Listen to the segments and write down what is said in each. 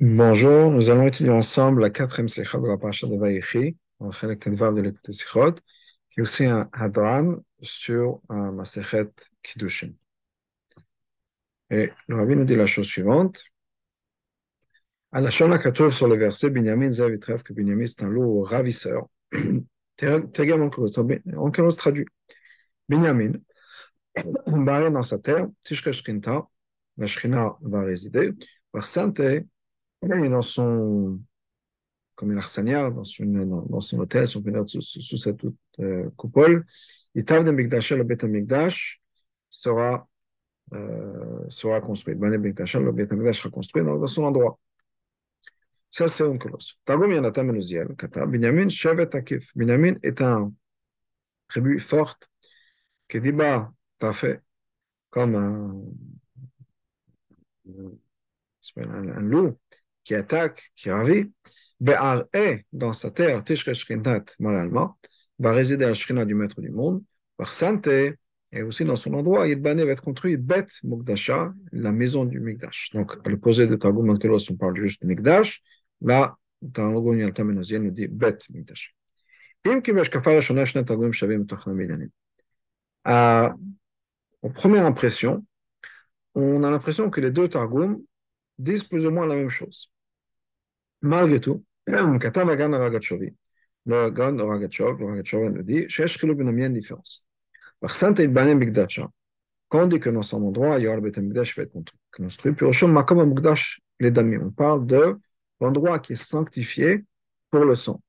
Bonjour, nous allons étudier ensemble la quatrième sikha de la parasha de Vaïchi, on va faire de l'écouter sikhot, qui est aussi un hadran sur un maserhet kiddushin. Et le rabbi nous dit la chose suivante. À la Shona Katov sur le verset, Binyamin Zev que Binyamin c'est un loup ravisseur. Tegam Onkelos traduit. Binyamin, barré dans sa terre, Tishre Shkinta, la va résider, par Sante, il est dans son, comme l'arsania, dans, dans son hôtel, sous, euh, coupole. Et le sera, euh, sera construit. Mikdash, le Bet Mikdash sera construit dans, son endroit. Ça, c'est un colosse. Targum Yanatan Menuziel, Kata, Binyamin Shevet Akif. Binyamin est un tribu forte fait comme un, un loup qui attaque, qui ravit, Be'ar'e, dans sa terre, Tishre Shrinat, moralement, va résider à la Shrina du maître du monde, par Santé, et aussi dans son endroit, Yidbane va être construit Bet Mukdasha, la maison du Mikdash. Donc, à l'opposé de Targum Ankelos, on parle juste de Mikdash. Là, Targum Yaltamenozien nous dit Bet Mikdash. Tochna Midanim. En première impression, on a l'impression que les deux Targum disent plus ou moins la même chose. Malgré tout, Katav Agan Ragachovi, le Gan Ragachov, le Ragachov nous dit, Chesh ben une différence. Varsant et Banem Bigdacha, quand on dit que dans son endroit, Yoal Bet Amigdash va être construit, puis Roshom Makom Amigdash, les Dami, on parle de l'endroit qui est sanctifié pour le sang.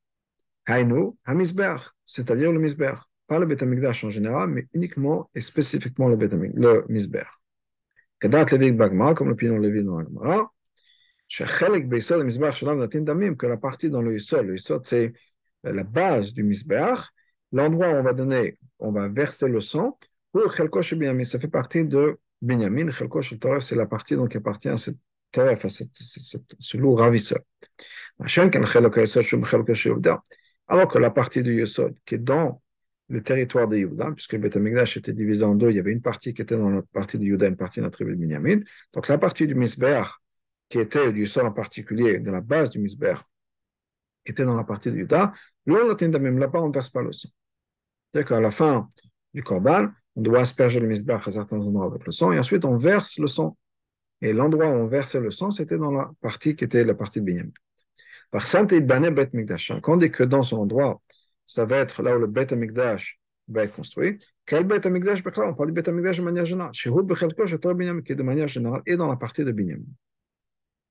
Hainu, Hamizber, c'est-à-dire le Misber. Pas le Bet Amigdash en général, mais uniquement et spécifiquement le, Bet le Misber. Kedat Levik Bagma, comme le pion Levi dans la Gemara, que la partie dans le Yisod, le Yisod c'est la base du Misbeach, l'endroit où on va donner, on va verser le sang, pour Chelkosh Binyamin, ça fait partie de Binyamin, Chelkosh Toref, c'est la partie donc qui appartient à cette Toref, à ce loup ravisseur. Alors que la partie du Yisod, qui est dans le territoire de Yehuda, puisque le Beth était divisé en deux, il y avait une partie qui était dans la partie de Yehuda, une partie dans la tribu de Binyamin. Donc la partie du Misbeach, qui était du sol en particulier, de la base du misber, qui était dans la partie de Yuda, même là-bas, on ne verse pas le sang. C'est-à-dire qu'à la fin du Korban, on doit asperger le misber à certains endroits avec le sang, et ensuite on verse le sang. Et l'endroit où on versait le sang, c'était dans la partie qui était la partie de Binyamin. Par Sainte Bet Mikdash, quand on dit que dans son endroit, ça va être là où le Bet Mikdash va être construit, quel Bet Mikdash On parle du Bet Mikdash de manière générale. Chez Hub qui est de manière générale, et dans la partie de Binyamin.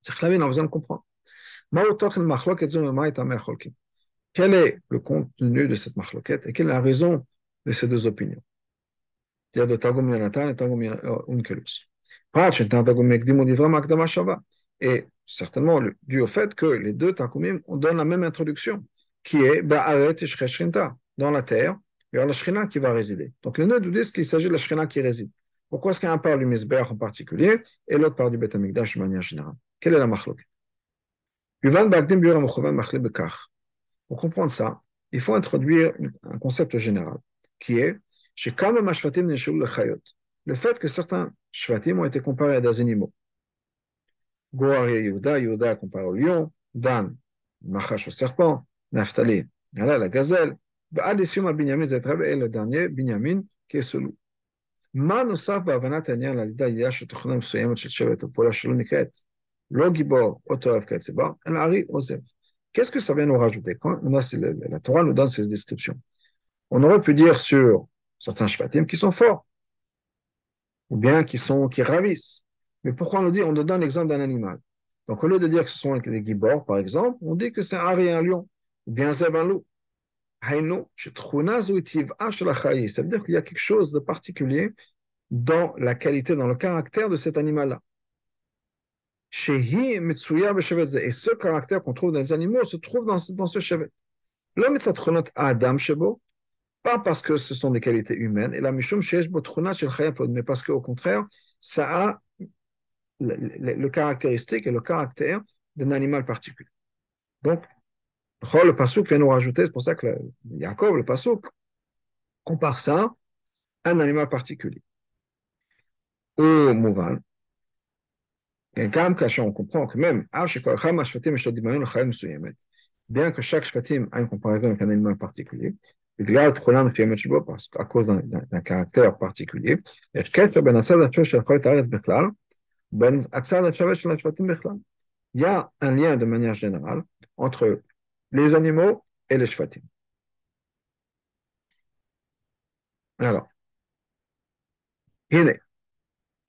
C'est on a besoin de comprendre. Quel est le contenu de cette machloquette et quelle est la raison de ces deux opinions? C'est-à-dire de Targum Yonatan et Targum euh, Unkelus. Et certainement dû au fait que les deux Targumim donnent la même introduction, qui est bah, dans la terre, il y aura la Shrina qui va résider. Donc les nœuds nous disent qu'il s'agit de la Shrina qui réside. Pourquoi est-ce qu'un parle du Misber en particulier et l'autre parle du Beth Amikdash de manière générale? quelle est la machloket Pour comprendre ça, il faut introduire un concept général, qui est le fait que certains shvatim ont été comparés à des animaux. Goar et Yehuda, Yehuda comparé au lion, Dan, Machash au serpent, Naphtali, la gazelle, Ba'adisium al Binyamin Zetreb et le dernier, Binyamin, qui est ce loup. מה נוסף בהבנת העניין על ידי הידיעה של תוכנה מסוימת של שבט או פעולה שלא נקראת Qu'est-ce que ça vient nous rajouter? Quand on a, La Torah nous donne ces descriptions. On aurait pu dire sur certains shvatim qui sont forts, ou bien qui, sont, qui ravissent. Mais pourquoi on nous dit On nous donne l'exemple d'un animal? Donc au lieu de dire que ce sont des gibors, par exemple, on dit que c'est un hari et un lion, ou bien zeb un loup. Ça veut dire qu'il y a quelque chose de particulier dans la qualité, dans le caractère de cet animal-là. Et ce caractère qu'on trouve dans les animaux se trouve dans, ce chevet. L'homme est Adam Shebo, pas parce que ce sont des qualités humaines, et la Mishum mais parce qu'au contraire, ça a le, le, le, caractéristique et le caractère d'un animal particulier. Donc, le Passouk vient nous rajouter, c'est pour ça que le, Yaakov, le Passouk, compare ça à un animal particulier. Au Mouvan, גם כאשר on comprend que même, bien que chaque shvatim a une comparaison avec un animal particulier, בגלל תכונה מסוימת שבו, à cause d'un caractère particulier, יש קשר בין הצד השווה של כל הארץ בכלל, בין הצד השווה של השבטים בכלל. Il y a un lien de manière générale entre les animaux et les shvatim. Alors, הנה,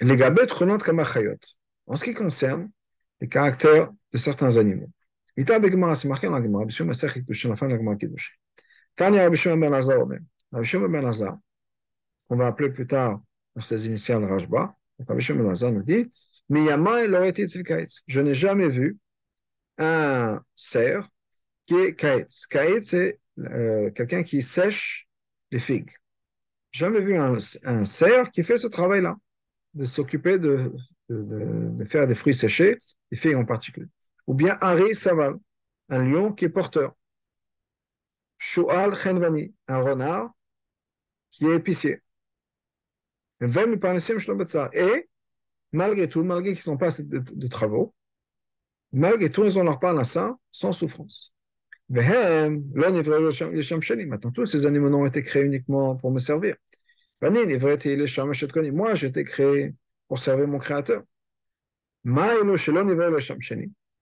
לגבי תכונות כמה חיות, en ce qui concerne les caractères de certains animaux. Il t'a bégma, c'est marqué dans la Gemara, bien sûr, mais la fin de la Gemara Kiddush. Tania Rabbi Shimon ben Lazar, Rabbi Shimon ben Lazar, qu'on va appeler plus tard par ses initiales Rajba, donc Rabbi Shimon ben Lazar nous dit, Miyama il aurait été Tzvikaitz. Je n'ai jamais vu un cerf qui est Kaitz. Kaitz, c'est euh, quelqu'un qui sèche les figues. Jamais vu un, un cerf qui fait ce travail-là de s'occuper de, de, faire des fruits séchés, des figues en particulier. Ou bien Ari Saval, un lion qui est porteur. Shu'al Chenvani, un renard qui est épicier. Et malgré tout, malgré qu'ils n'ont pas de, travaux, malgré tout, ils ont leur parnassa sans souffrance. Maintenant, tous ces animaux n'ont été créés uniquement pour me servir. Moi, j'ai été créé pour servir mon Créateur.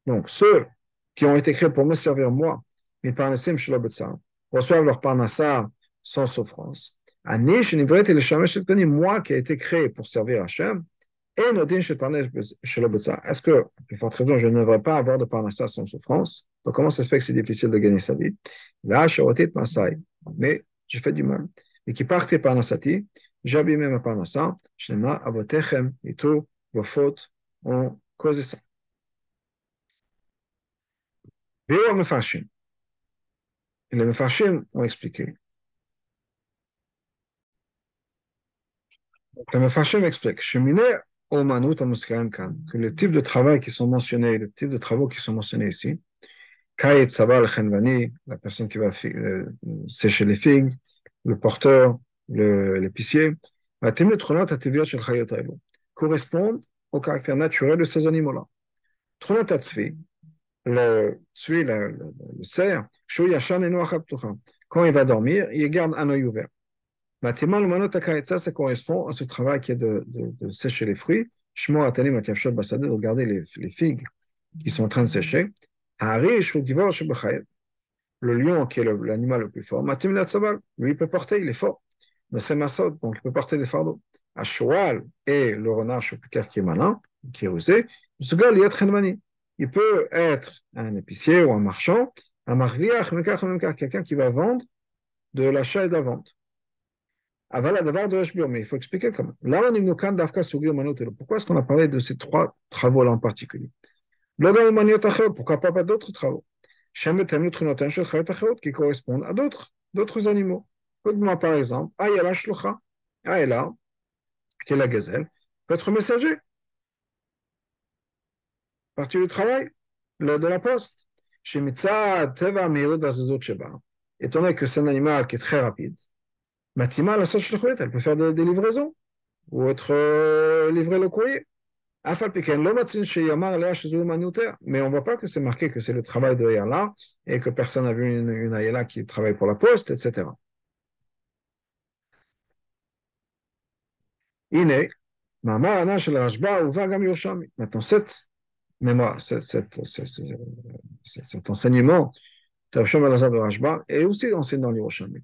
Donc, ceux qui ont été créés pour me servir moi, reçoivent leur parnassa sans souffrance. Moi qui ai été créé pour servir Hachem, est-ce que, plus forte raison, je ne devrais pas avoir de parnassa sans souffrance? Comment ça se fait que c'est difficile de gagner sa vie? Là, mais j'ai fait du mal. Et qui partait parnassati, j'ai abîmé ma parnassa, shnema avotechem, et tout, vos fautes ont causé ça. Et les Mefarshim ont expliqué. Le Mefarshim explique que les types de travail qui sont mentionnés, les types de travaux qui sont mentionnés ici, Kayet Sabal Khenvani, la personne qui va euh, sécher les figues, le porteur, l'épicier, correspondent au caractère naturel de ces animaux-là. Le, celui, le, cerf, quand il va dormir, il garde un œil ouvert. Ça, ça correspond à ce travail qui est de, sécher les fruits. de regarder les, les figues qui sont en train de sécher. Le lion, qui est l'animal le, plus fort, lui, il peut porter, il est fort. Donc, il peut porter des fardeaux. Cheval et le renard qui est malin, qui est rusé, il peut être un épicier ou un marchand, un marviach, quelqu'un qui va vendre de l'achat et de la vente. Mais il faut expliquer comment. Là, Pourquoi est-ce qu'on a parlé de ces trois travaux-là en particulier? Pourquoi pas d'autres travaux? Qui correspondent à d'autres, animaux. Par exemple, Ayala Shlocha, Ayala, qui est la gazelle, peut être messager. Partie du travail, de la poste. Chez Teva. Étant donné que c'est un animal qui est très rapide, Matima, la elle peut faire des, des livraisons ou être euh, livré le courrier. Mais on ne voit pas que c'est marqué que c'est le travail de Ayala et que personne n'a vu une, une Ayala qui travaille pour la poste, etc. Maintenant, cette mémoire, cet, cet, cet, cet enseignement de Rashba est aussi enseigné dans l'Yerushalmi.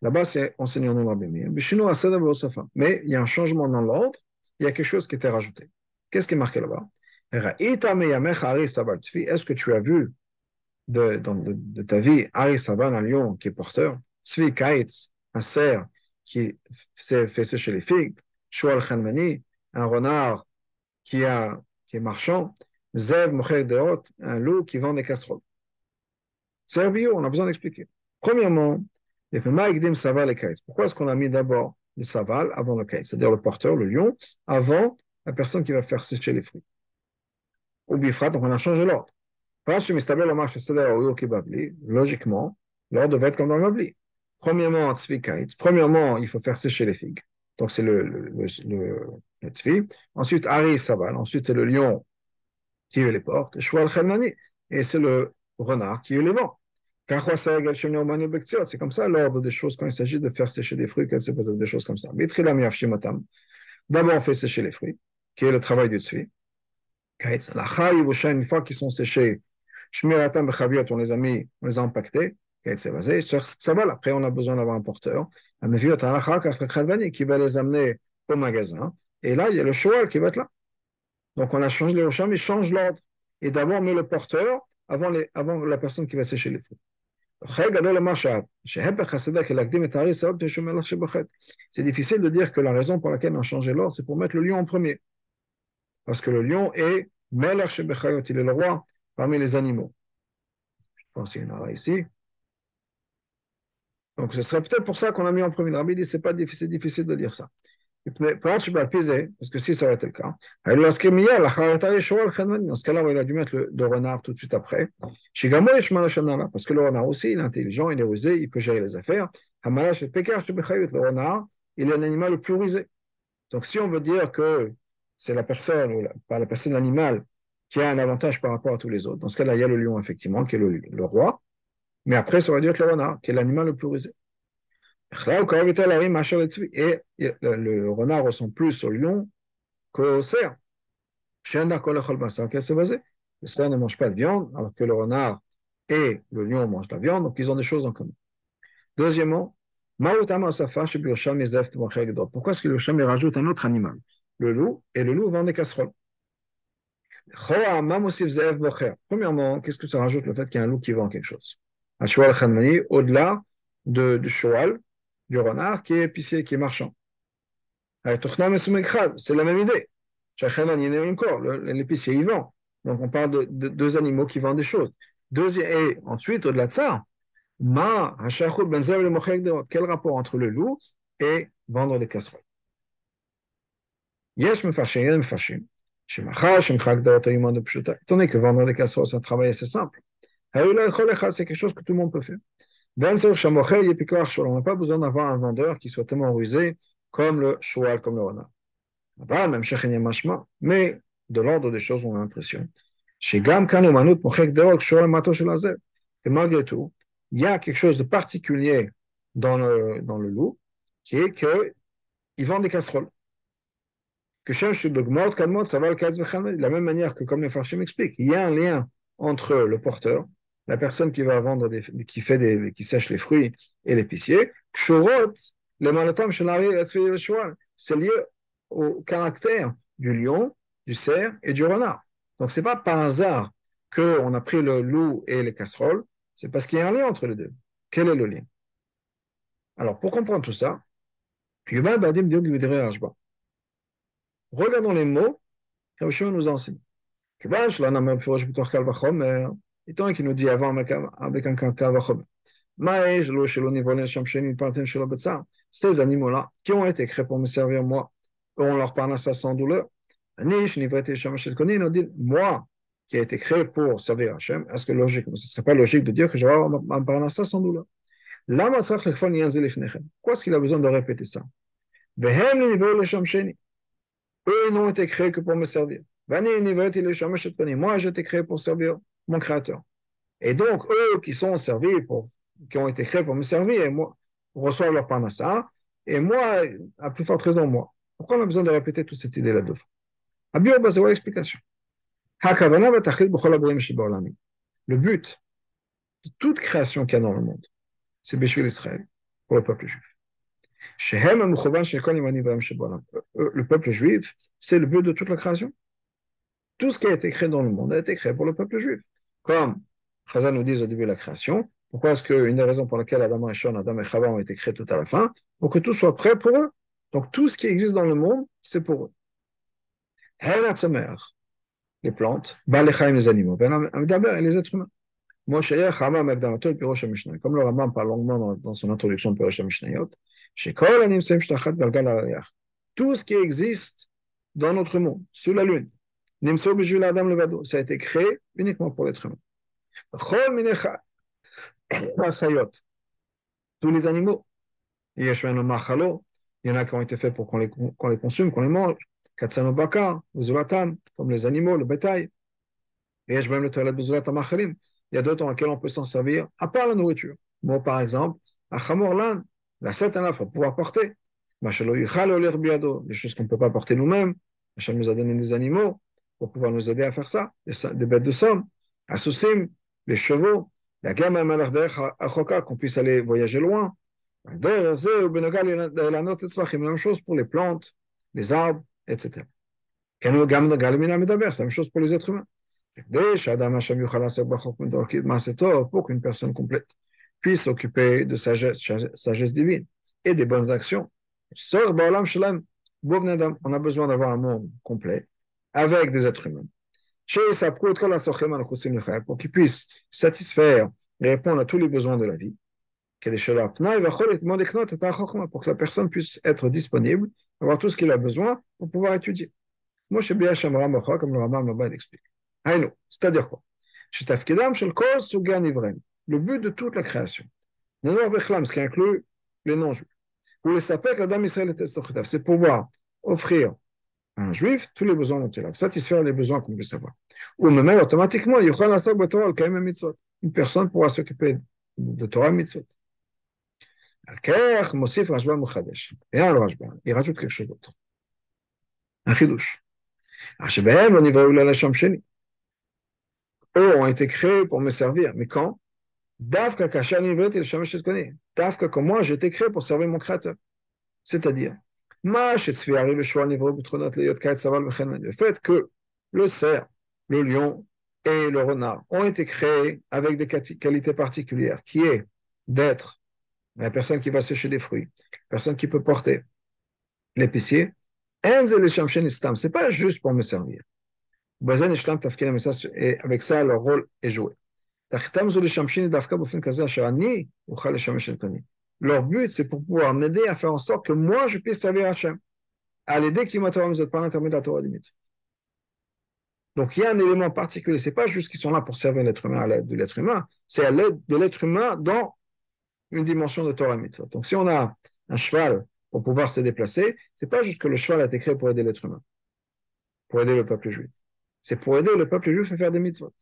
Là-bas, c'est enseigné dans Rabbi. Mais il y a un changement dans l'ordre, il y a quelque chose qui était rajouté. Qu'est-ce qui est marqué là-bas? Est-ce que tu as vu de, de, de ta vie Ari Saban, un lion qui est porteur, Tzvi Kaitz, un cerf qui fait sécher les figues, Shual Khanmani, un renard qui, a, qui est marchand, Zev Mocher Deot, un loup qui vend des casseroles. C'est bio, on a besoin d'expliquer. Premièrement, pourquoi est-ce qu'on a mis d'abord le saval avant le kaïs, c'est-à-dire le porteur, le lion, avant la personne qui va faire sécher les fruits Ou bifrat, donc on a changé l'ordre. Logiquement, l'ordre devait être comme dans le mabli. Premièrement, premièrement, il faut faire sécher les figues. Donc c'est le, le, le, Ensuite, Ari Saval. Ensuite, c'est le lion qui est les portes. Et c'est le renard qui est le vent. C'est comme ça l'ordre des choses quand il s'agit de faire sécher des fruits, des choses comme ça. D'abord, on fait sécher les fruits, qui est le travail du tzvi. Une fois qu'ils sont séchés, on les a mis, on les a empaquetés. Après, on a besoin d'avoir un porteur. Qui va les amener au magasin. Et là, il y a le cheval qui va être là. Donc, on a changé le cheval, mais change l'ordre. Et d'abord, met le porteur avant, les, avant la personne qui va sécher les fruits. C'est difficile de dire que la raison pour laquelle on changé l'ordre, c'est pour mettre le lion en premier. Parce que le lion est le roi parmi les animaux. Je pense qu'il y en aura ici. Donc ce serait peut-être pour ça qu'on a mis en premier. Rabbi dit c'est pas difficile de dire ça. Parce que si ça aurait été le cas, dans ce cas-là, il a dû mettre le, renard tout de suite après. Parce que le renard aussi, il est intelligent, il est rusé, il peut gérer les affaires. Le renard, il est un animal le plus rusé. Donc si on veut dire que c'est la personne, ou pas la personne animale, qui a un avantage par rapport à tous les autres, dans ce cas-là, il y a le lion, effectivement, qui est le, le roi. Mais après, ça aurait dû être le renard, qui est l'animal le plus rusé. Et le, renard ressemble plus au lion qu'au cerf. Le cerf ne mange pas de viande, alors que le renard et le lion mangent de la viande, donc ils ont des choses en commun. Deuxièmement, pourquoi est-ce que le Sham rajoute un autre animal? Le loup, et le loup vend des casseroles. Premièrement, qu'est-ce que ça rajoute le fait qu'il y a un loup qui vend quelque chose? Au-delà de, du cheval, du renard qui est épicier, qui est marchand. C'est la même idée. L'épicier, il vend. Donc, on parle de, deux animaux qui vendent des choses. Et ensuite, au-delà de ça, ben quel rapport entre le loup et vendre des casseroles? Étant donné que vendre des casseroles, c'est un travail assez simple. C'est quelque chose que tout le monde peut faire. On n'a pas besoin d'avoir un vendeur qui soit tellement rusé comme le cheval, comme le renard. Mais de l'ordre des choses, on a l'impression. Que malgré tout, il y a quelque chose de particulier dans le, dans le loup, qui est qu'il vend des casseroles. De la même manière que, comme les Farshim expliquent, il y a un lien entre le porteur, la personne qui va vendre, qui sèche les fruits et l'épicier, c'est lié au caractère du lion, du cerf et du renard. Donc c'est pas par hasard qu'on a pris le loup et les casseroles, c'est parce qu'il y a un lien entre les deux. Quel est le lien? Alors pour comprendre tout ça, regardons les mots que nous enseigne. Étant qu'il nous dit avant avec un kavachomer. Ces animaux-là qui ont été créés pour me servir moi, on leur parle ça sans douleur. Moi, qui a été créé pour servir Hachem, est-ce que logique, ce ne serait pas logique de dire que je vais avoir un parnassa sans douleur? Pourquoi est-ce qu'il a besoin de répéter ça? Eux, n'ont été créés que pour me servir. Moi, j'ai été créé pour servir mon créateur. Et donc, eux qui sont servis, pour, qui ont été créés pour me servir, et moi, reçoivent leur panassa, et moi, à plus forte raison, moi. Pourquoi on a besoin de répéter toute cette idée-là deux fois c'est l'explication? Le but de toute création qu'il y a dans le monde, c'est Béchul Israël, pour le peuple juif. Le peuple juif, c'est le but de toute la création. Tout ce qui a été créé dans le monde a été créé pour le peuple juif. Comme Chazal nous dit au début de la création, pourquoi est-ce qu'une des raisons pour lesquelles Adam et Shon, Adam et Chava ont été créés tout à la fin, pour que tout soit prêt pour eux. Donc tout ce qui existe dans le monde, c'est pour eux. Les plantes, les animaux, les êtres humains. Comme le Rambam parle longuement dans, son introduction de Pirosh tout ce qui existe dans notre monde, sous la lune, ça a été créé uniquement pour l'être humain. Tous les animaux, il y en a qui ont été faits pour qu'on les, consomme, qu'on les mange. Comme les animaux, le bétail. Il y a d'autres dans lesquels on peut s'en servir, à part la nourriture. Moi, par exemple, à Chamorlan, la faut pouvoir porter. Les choses qu'on ne peut pas porter nous-mêmes. Hachem nous a donné des animaux pour pouvoir nous aider à faire ça, des, bêtes de somme, à Soussim, les chevaux, la gamme à qu'on puisse aller voyager loin. La même chose pour les plantes, les arbres, etc. C'est la même chose pour les êtres humains. Pour qu'une personne complète puisse s'occuper de sagesse, sagesse divine et des bonnes actions. On a besoin d'avoir un monde complet avec des êtres humains. Pour qu'ils puissent satisfaire et répondre à tous les besoins de la vie. Pour que la personne puisse être disponible, avoir tout ce qu'il a besoin pour pouvoir étudier. Moi, je bien comme le Rambam là-bas l'explique. C'est-à-dire quoi? Le but de toute la création, ce qui inclut les non-juifs, c'est pouvoir offrir un juif tous les besoins dont il a, satisfaire les besoins qu'on puisse avoir. Ou même automatiquement, une personne pourra s'occuper de Torah mitzvot. Et alors il rajoute quelque chose d'autre. Un chidouche. Eux ont été créés pour me servir. Mais quand? Davka comme moi, j'ai été créé pour servir mon créateur. C'est-à-dire, le fait que le cerf, le lion et le renard ont été créés avec des qualités particulières, qui est d'être la personne qui va sécher des fruits, la personne qui peut porter l'épicier, c'est pas juste pour me servir. Et avec ça, leur rôle est joué. Leur but, c'est pour pouvoir m'aider à faire en sorte que moi, je puisse servir Hachem. À l'aider qui m'a êtes pas l'intermédiaire de la Torah limite. Donc, il y a un élément particulier. C'est pas juste qu'ils sont là pour servir l'être humain à l'aide de l'être humain, c'est à l'aide de l'être humain dans une dimension de Torah mitzvah. Donc, si on a un cheval pour pouvoir se déplacer, c'est pas juste que le cheval a été créé pour aider l'être humain, pour aider le peuple juif. C'est pour aider le peuple juif à faire des mitzvot.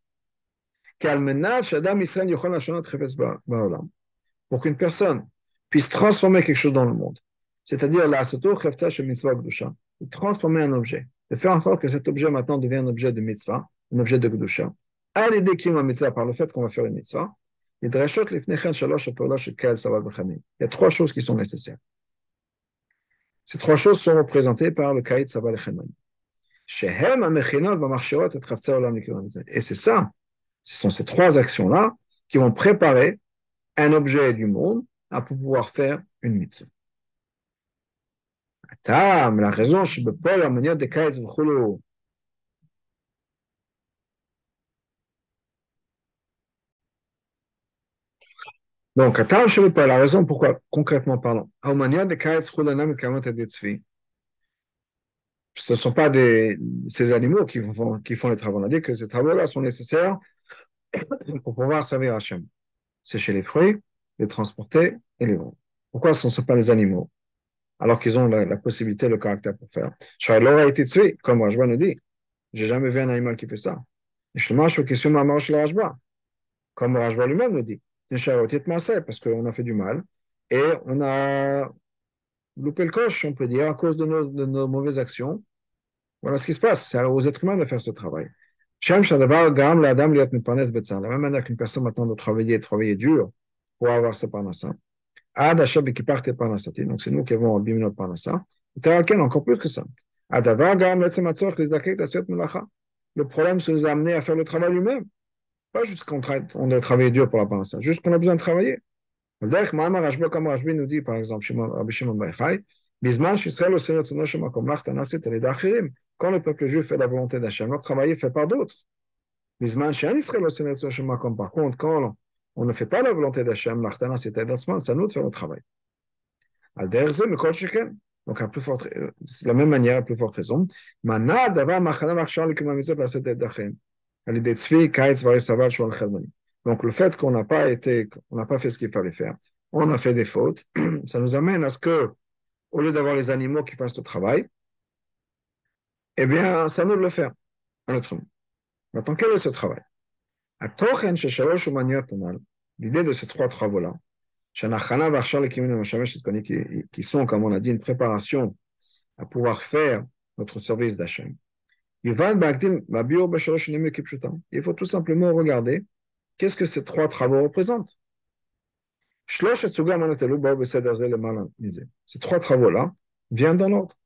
Pour qu'une personne puisse transformer quelque chose dans le monde. C'est-à-dire, la de transformer un objet, de faire en sorte que cet objet maintenant devienne un objet de mitzvah, un objet de Gdusha, à l'idée qu'il mitzvah par le fait qu'on va faire une mitzvah, il y a trois choses qui sont nécessaires. Ces trois choses sont représentées par le Kaït Saval Et c'est ça, ce sont ces trois actions-là qui vont préparer un objet du monde à pouvoir faire une mitzvah. La raison, je ne peux pas la manière de Kaït Donc, attends, je ne pas la raison pourquoi, concrètement parlant, ce ne sont pas des, ces animaux qui font, qui font les travaux. On a dit que ces travaux-là sont nécessaires pour pouvoir servir Hachem. Sécher les fruits, les transporter et les vendre. Pourquoi ce ne sont pas les animaux? Alors qu'ils ont la, possibilité, le caractère pour faire a été tué, comme Rajba nous dit. J'ai jamais vu un animal qui fait ça. Comme Rajba lui-même nous dit parce qu'on a fait du mal et on a loupé le coche, on peut dire, à cause de nos, mauvaises actions. Voilà ce qui se passe. C'est aux êtres humains de faire ce travail. De la même manière qu'une personne maintenant doit travailler, travailler dur pour avoir sa parnassa. Donc c'est nous qui avons abîmé notre parnassa. Encore plus que ça. Le problème, c'est nous a amené à faire le travail lui-même. Pas juste qu'on on doit dur pour la parnassa, juste qu'on a besoin de travailler. Comme nous dit, par exemple, Rabbi Shimon quand le peuple juif fait la volonté d'Hachem, notre travail est fait par d'autres. Par contre, quand on ne fait pas la volonté d'Hachem, l'artana c'est à nous de faire le travail. Donc, à plus forte, de la même manière, à plus forte raison. Donc, le fait qu'on n'a pas été, on n'a pas fait ce qu'il fallait faire, on a fait des fautes, ça nous amène à ce que, au lieu d'avoir les animaux qui fassent le travail, eh bien, ça nous de le faire, en autrement. Maintenant, quel est ce travail? L'idée de ces trois travaux-là, qui sont, comme on a dit, une préparation à pouvoir faire notre service d'Hachem. Il faut tout simplement regarder qu'est-ce que ces trois travaux représentent. Ces trois travaux-là viennent dans l'ordre,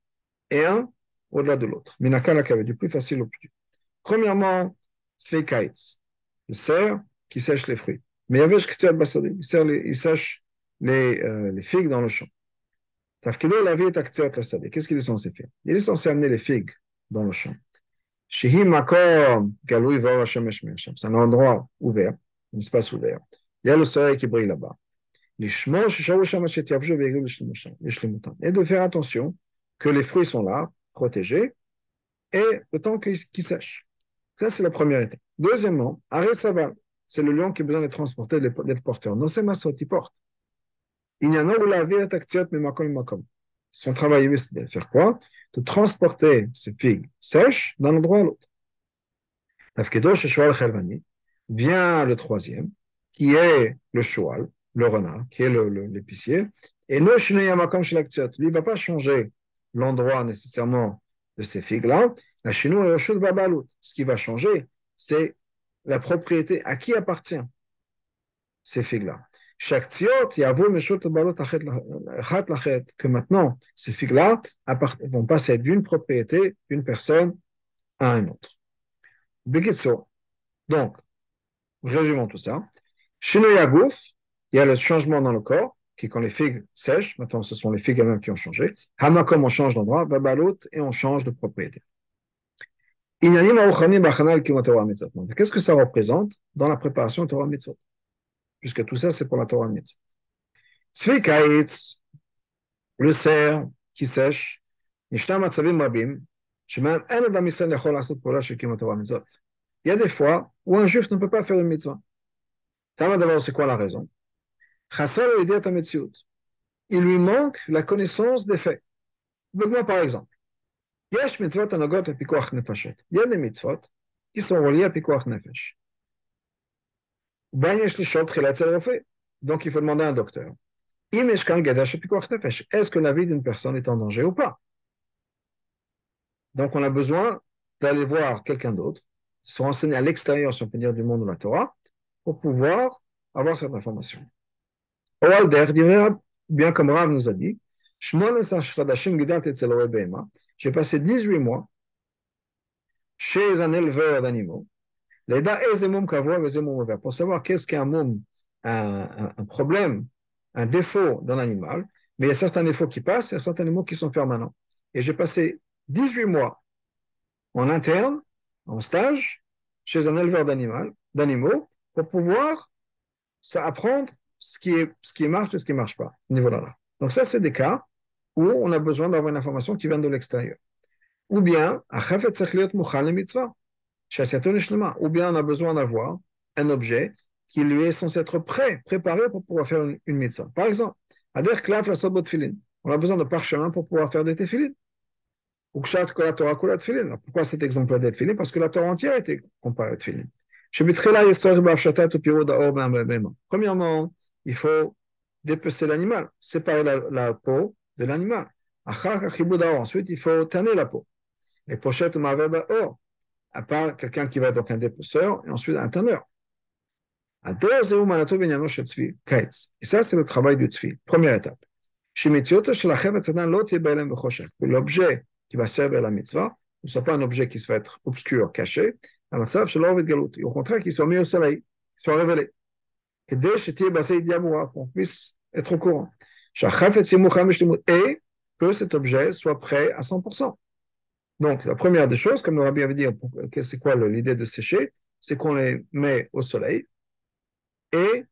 et un au-delà de l'autre. Du plus facile au plus dur. Premièrement, Sveikaitz, le cerf qui sèche les fruits. Mais il y avait il sèche les, euh, les figues dans le champ. Qu'est-ce qu'il est censé faire? Il est censé amener les figues dans le champ. C'est un endroit ouvert, un espace ouvert. Il y a le soleil qui brille là-bas. Et de faire attention que les fruits sont là, protégés, et le temps qu'ils sèchent. Ça, c'est la première étape. Deuxièmement, arrêt saval. C'est le lion qui a besoin d'être transporté, d'être porteur. Non, c'est Massot, il porte. Il y a où la vie est actionnée, mais makom makom. Son travail, c'est de faire quoi? De transporter ces figues sèches d'un endroit à l'autre. Tafkedo Sheshual Chelvani vient le troisième, qui est le choual, le renard, qui est l'épicier. Et no Makom Lui, il ne va pas changer l'endroit nécessairement de ces figues-là. La Shinou est Ce qui va changer, c'est la propriété à qui appartient ces figues-là. Que maintenant, ces figues-là vont passer d'une propriété d'une personne à une autre. Donc, résumons tout ça. Chez il y a le changement dans le corps, qui quand les figues sèchent, maintenant ce sont les figues elles-mêmes qui ont changé. Hamakom, on change d'endroit, Babalot, et on change de propriété. Qu'est-ce que ça représente dans la préparation Torah Mitzvot? Puisque tout ça, c'est pour la Torah Mitzvot. le il y a des fois où un juif ne peut pas faire une mitzvah. D'abord, c'est quoi la raison? Il lui manque la connaissance des faits. moi par exemple. Il y a des mitzvot qui sont reliés à pikuach nefesh. Donc, il faut demander à un docteur. Est-ce que la vie d'une personne est en danger ou pas Donc, on a besoin d'aller voir quelqu'un d'autre, se renseigner à l'extérieur, si on peut du monde de la Torah, pour pouvoir avoir cette information. bien comme Rav nous a dit, j'ai passé 18 mois chez un éleveur d'animaux pour savoir qu'est-ce qu'un un, un, problème, un défaut dans l'animal, mais il y a certains défauts qui passent, il y a certains animaux qui sont permanents. Et j'ai passé 18 mois en interne, en stage, chez un éleveur d'animaux, pour pouvoir apprendre ce qui, est, ce qui marche et ce qui ne marche pas, au niveau là. Donc ça, c'est des cas où on a besoin d'avoir une information qui vient de l'extérieur. Ou bien, ou bien on a besoin d'avoir un objet qui lui est censé être prêt, préparé pour pouvoir faire une, une mitzvah. Par exemple, on a besoin de parchemin pour pouvoir faire des tefilines. Ou Pourquoi cet exemple là tefilin? Parce que la Torah entière a été comparée à tefilin. Premièrement, il faut dépecer l'animal, séparer la peau de l'animal. Ensuite, il faut tanner la peau. Les pochettes maveda or, à part quelqu'un qui va être donc un dépeceur et ensuite un tanneur. Et ça, c'est le travail du tzvi. Première étape. L'objet qui va servir la mitzvah ne soit pas un objet qui va être obscur, caché, au contraire, qu'il soit mis au soleil, qu'il soit révélé. Pour qu'on puisse être au courant. Et que cet objet soit prêt à 100%. Donc, la première des choses, comme le rabbi avait dit, c'est quoi l'idée de sécher? C'est qu'on les met au soleil et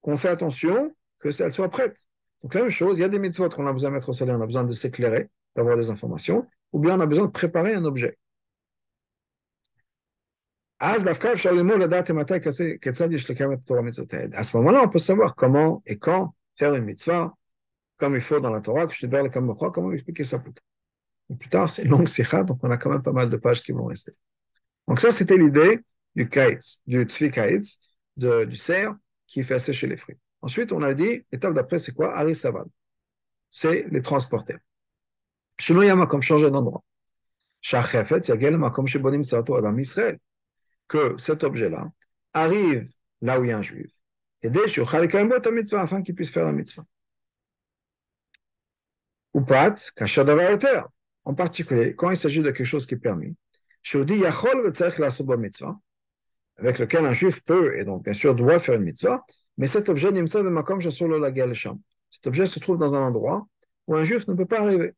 qu'on fait attention que ça soit prête. Donc, la même chose, il y a des mitzvot qu'on a besoin de mettre au soleil, on a besoin de s'éclairer, d'avoir des informations, ou bien on a besoin de préparer un objet. À ce moment-là, on peut savoir comment et quand faire une mitzvah, comme il faut dans la Torah, que je te donne comme comment expliquer ça plus tard? Plus tard, c'est une longue sikha, donc on a quand même pas mal de pages qui vont rester. Donc ça, c'était l'idée du kaitz, du tzvi du cerf qui fait sécher les fruits. Ensuite, on a dit, l'étape d'après, c'est quoi? Ari Saval. C'est les transporter. Chez Yama, comme changer d'endroit. comme chez Bonim Adam Israël, que cet objet-là arrive là où il y a un juif, et dès mitzvah, afin qu'il puisse faire la mitzvah. Ou pas, en particulier, quand il s'agit de quelque chose qui est permis, avec lequel un juif peut, et donc bien sûr doit faire une mitzvah, mais cet objet, cet objet se trouve dans un endroit où un juif ne peut pas arriver.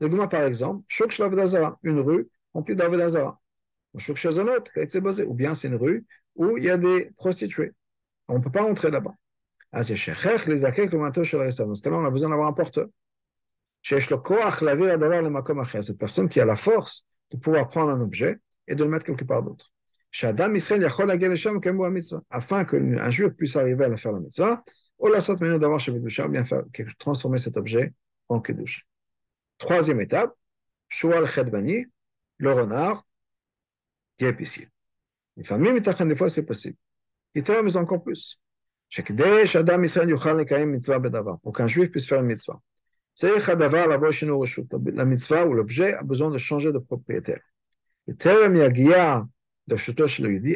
Le par exemple, une rue remplie d'Avedazara. Ou bien c'est une rue où il y a des prostituées. On ne peut pas entrer là-bas. Ah, Dans ce cas-là, on a besoin d'avoir un porteur. Cette personne qui a la force de pouvoir prendre un objet et de le mettre quelque part d'autre. Afin qu'un juif puisse arriver à faire la mitzvah, ou la sorte d'avoir chez bien faire, transformer cet objet en kedusha. Troisième étape, Shual Khedbani, le renard, qui est épicier. Les familles, des fois, c'est possible. Il mais encore plus. Pour qu'un juif puisse faire une mitzvah. La mitzvah ou l'objet a besoin de changer de propriétaire.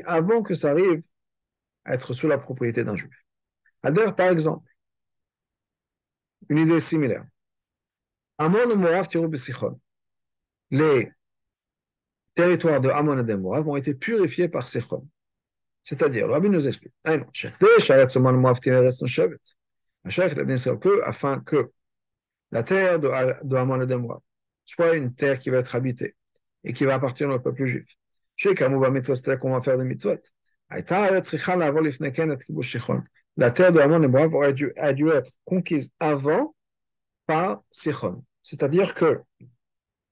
Avant que ça arrive à être sous la propriété d'un juif. Adère, par exemple, une idée similaire. Amon et Besichon. Les territoires de Amon et de Moab ont été purifiés par Sichon. C'est-à-dire, le Rabbi nous explique. Afin que la terre de, de de Moab soit une terre qui va être habitée et qui va appartenir au peuple juif. Chez Kamouba Mitzvah, c'est-à-dire qu'on va faire des mitzvot. La terre de Amon et Moab aurait dû, a dû être conquise avant par Sichon. C'est-à-dire que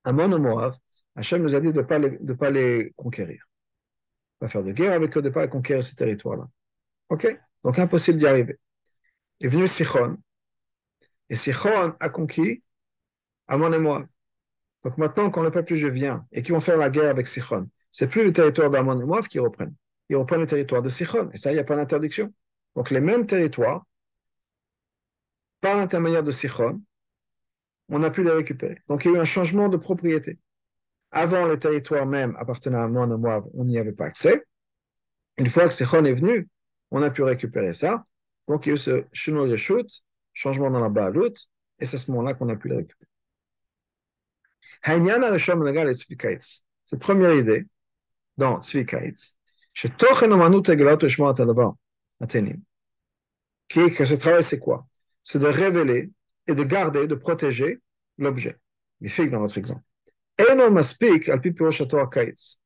Amon et Moab, Hachem nous a dit de ne pas, les, pas les conquérir. Pas faire de guerre avec eux, de ne pas conquérir ces territoires-là. OK? Donc impossible d'y arriver. est venu Sichon. Et Sichon a conquis Amon et Moab. Donc maintenant, quand le peuple juif vient et qu'ils vont faire la guerre avec Sichon, c'est plus le territoire d'Amon et Moab qui reprennent. Ils reprennent le territoire de Sichon. Et ça, il n'y a pas d'interdiction. Donc les mêmes territoires, par l'intermédiaire de Sichon, on a pu les récupérer. Donc il y a eu un changement de propriété. Avant, le territoire même appartenait à Amon et Moab, on n'y avait pas accès. Une fois que Sichon est venu, on a pu récupérer ça. Donc il y a eu ce shoot, changement dans la Baalout, et c'est à ce moment-là qu'on a pu les récupérer. Cette première idée dans Tzvikaitz, qui que ce travail, c'est quoi? C'est de révéler et de garder, de protéger l'objet. Les figues dans notre exemple. Kaitz.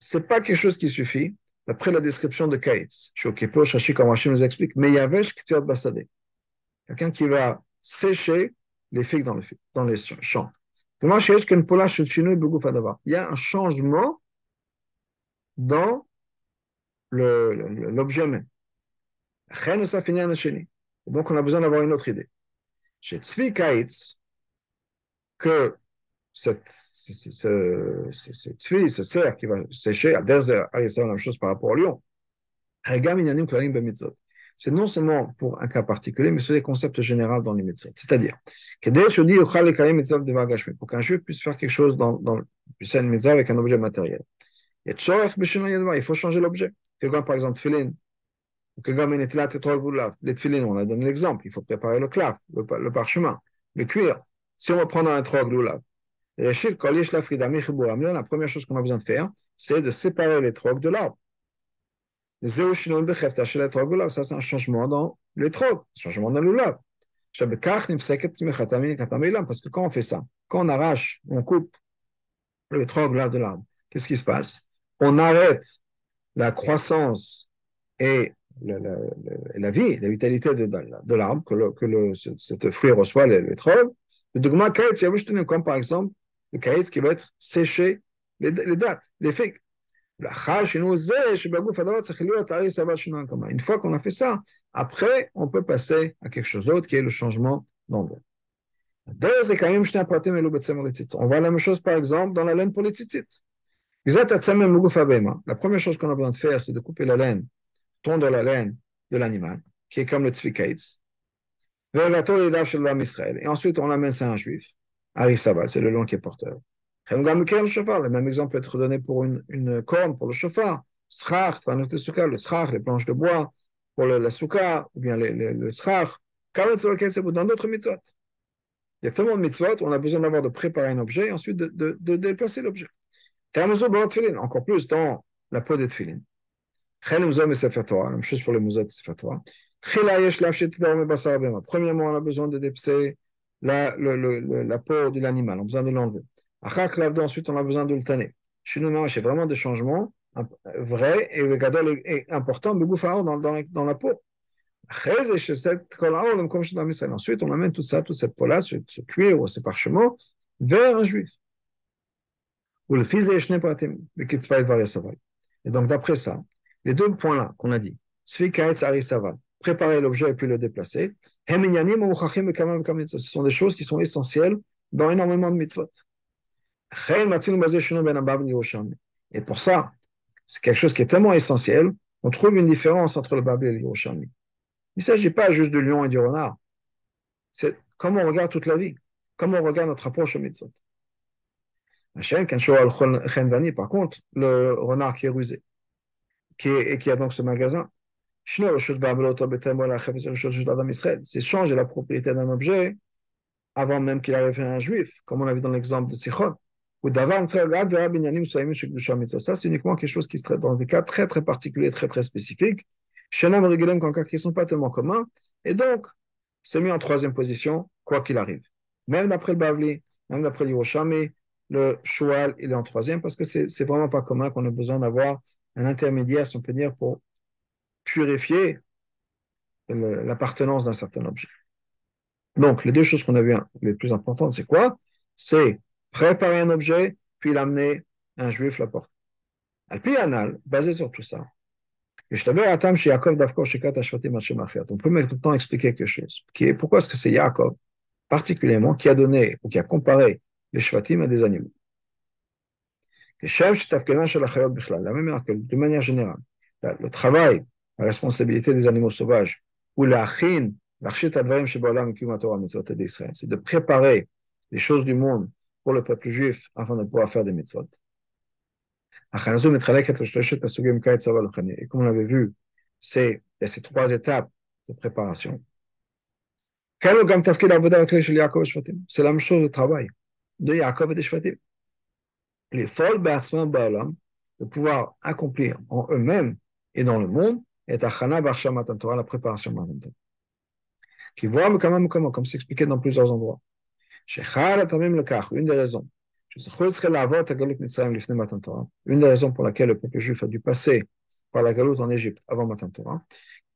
C'est pas quelque chose qui suffit, d'après la description de Kaitz. Shokipo Shashi, comme Hachim nous explique, mais Yavesh Ktiot Basade. Quelqu'un qui va sécher les figues dans, le, dans les champs. Il y a un changement dans l'objet même. Donc, on a besoin d'avoir une autre idée. Chez Tzvi Kaitz, que cette, ce, ce, ce, ce cerf qui va sécher, à Derzer, la même chose par rapport au lion. C'est non seulement pour un cas particulier, mais c'est des concepts généraux dans les médecins. C'est-à-dire, pour qu'un juif puisse faire quelque chose dans, dans une mitzvah avec un objet matériel. Il faut changer l'objet. Quelqu'un, par exemple, tefillin, les tefillin, on a donné l'exemple, il faut préparer le claf, le, le, parchemin, le cuir. Si on va prendre un trog lulav, la première chose qu'on a besoin de faire, c'est de séparer les trogs de l'arbre. Ça, c'est un changement dans les trogs, un changement dans le. Parce que quand on fait ça, quand on arrache, on coupe le trog de l'arbre, qu'est-ce qui se passe On arrête la croissance et la, vie, la vitalité de, l'arbre que, le, que le, ce, ce, fruit reçoit, les, les trogs. Le dogma comme par exemple le caïd qui va être séché, les dates, les figues. Une fois qu'on a fait ça, après, on peut passer à quelque chose d'autre qui est le changement d'endroit. On voit la même chose, par exemple, dans la laine pour les tzitzit. La première chose qu'on a besoin de faire, c'est de couper la laine, tondre la laine de l'animal, qui est comme le tzvikaitz. Et ensuite, on l'amène à un juif. Arisaba, c'est le long qui est porteur. Le même exemple peut être donné pour une, corne, pour le chauffard. le srach, les planches de bois, pour la souka, ou bien le, le, le srach. Dans d'autres mitzvot. Il y a tellement de mitzvot, on a besoin d'avoir de préparer un objet et ensuite de, de, de déplacer l'objet. Encore plus dans la peau des tefilin. Même chose pour les mouzot et sefer. Premièrement, on a besoin de le, la peau de l'animal, on a besoin de l'enlever. Ensuite, on a besoin de le tanner. C'est vraiment des changements vrais et importants dans, dans, dans la peau. Ensuite, on amène tout ça, toute cette peau-là, ce, cuir ou ce parchemin, vers un juif. Ou le fils Et donc, d'après ça, les deux points-là qu'on a dit, préparer l'objet et puis le déplacer, ce sont des choses qui sont essentielles dans énormément de mitzvot. Et pour ça, c'est quelque chose qui est tellement essentiel, on trouve une différence entre le Babel et le Yerushalmi. Il ne s'agit pas juste du lion et du renard. C'est comment on regarde toute la vie, comment on regarde notre approche au mitzvot. Par contre, le renard qui est rusé, qui est, et qui a donc ce magasin, c'est changer la propriété d'un objet avant même qu'il arrive à un juif, comme on a vu dans l'exemple de Sichon. Ça, c'est uniquement quelque chose qui se traite dans des cas très très particuliers, très très spécifiques. Shenam Regulem, quand qui ne sont pas tellement communs. Et donc, c'est mis en troisième position, quoi qu'il arrive. Même d'après le Bavli, même d'après l'Hiroshami, le Shual, il est en troisième parce que c'est vraiment pas commun qu'on ait besoin d'avoir un intermédiaire, si on peut dire, pour purifier l'appartenance d'un certain objet. Donc, les deux choses qu'on a vues les plus importantes, c'est quoi? C'est préparer un objet, puis l'amener un juif la porte. Et puis, anal, basé sur tout ça, on peut maintenant expliquer quelque chose. Qui est, pourquoi est-ce que c'est Yaakov, particulièrement, qui a donné ou qui a comparé les shvatim à des animaux? La même de manière générale, le travail, la responsabilité des animaux sauvages, ou la c'est de préparer les choses du monde pour le peuple juif afin de pouvoir faire des mitzvot. Et comme on l'avait vu, c'est ces trois étapes de préparation. C'est la même chose le travail de Yaakov et des Shvatim. Les folles de pouvoir accomplir en eux-mêmes et dans le monde est la préparation Qui voit comme comme c'est expliqué dans plusieurs endroits. Une des raisons. Une des raisons pour laquelle le peuple juif a dû passer par la galoute en Égypte avant Matan Torah,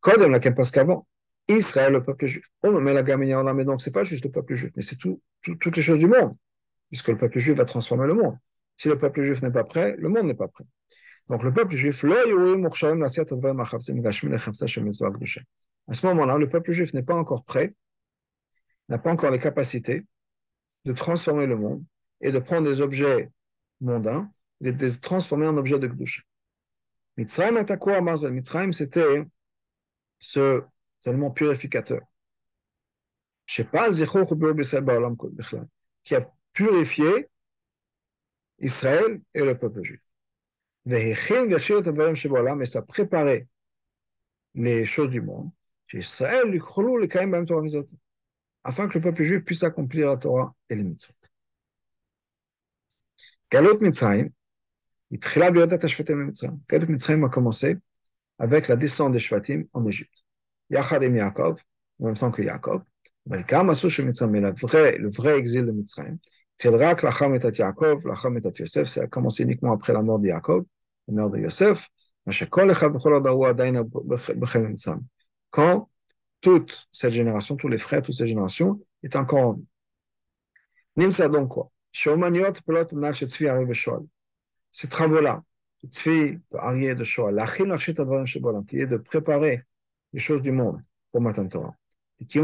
parce qu'avant, Israël, le peuple juif, on met la gamine mais donc c'est pas juste le peuple juif, mais c'est tout, toutes les choses du monde, puisque le peuple juif va transformer le monde. Si le peuple juif n'est pas prêt, le monde n'est pas prêt. Donc le peuple juif, à ce moment-là, le peuple juif n'est pas encore prêt, n'a pas encore les capacités de transformer le monde et de prendre des objets mondains et de les transformer en objets de Gdusha. Mitzrayim est à quoi Mitzrayim, c'était ce élément purificateur. Qui a purifié Israël et le peuple juif. Et ça a préparé les choses du monde. Afin que le peuple juif puisse accomplir la Torah et les mitzvot. Galot Mitzrayim, Galot Mitzrayim a commencé avec la descente des Shvatim en Égypte. Yachad et Yaakov, en même temps que Yaakov. Mais le vrai, exil de Mitzrayim, Tilrak, Lacham Metat Yaakov, Lacham Metat Yosef, ça a commencé uniquement après la mort de Yaakov, la mort de Yosef. Quand toute cette génération, tous les frères, toutes ces générations étaient encore en vie. Nimsa donc quoi? Ces travaux-là, de de qui est de préparer les choses du monde pour Matan Torah. Et qui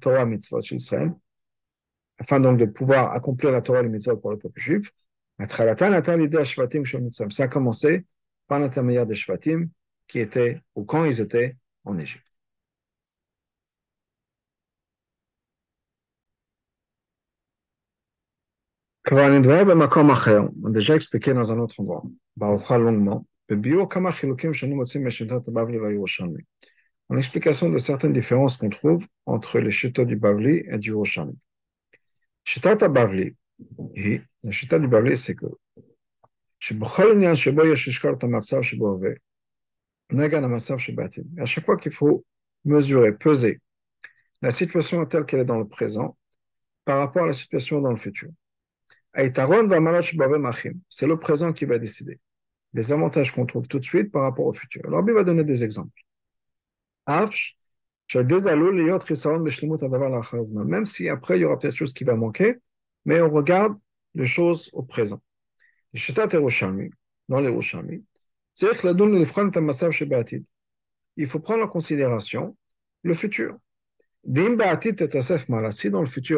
Torah mitzvot chez Israël, afin donc de pouvoir accomplir la Torah et les mitzvot pour le peuple juif. Ça a commencé par l'intermédiaire des Shvatim qui étaient, ou quand ils étaient en Égypte. Déjà expliqué dans un autre endroit, longuement, en explication de certaines différences qu'on trouve entre les chutes du Bavli et du Roshami. Shitat Bavli, du Bavli, c'est que à chaque fois qu'il faut mesurer, peser la situation telle qu'elle est dans le présent par rapport à la situation dans le futur. C'est le présent qui va décider. Les avantages qu'on trouve tout de suite par rapport au futur. Alors, il va donner des exemples. Même si après, il y aura peut-être chose qui va manquer, mais on regarde les choses au présent. Dans les Roshami, il faut prendre en considération le futur. Si dans le futur,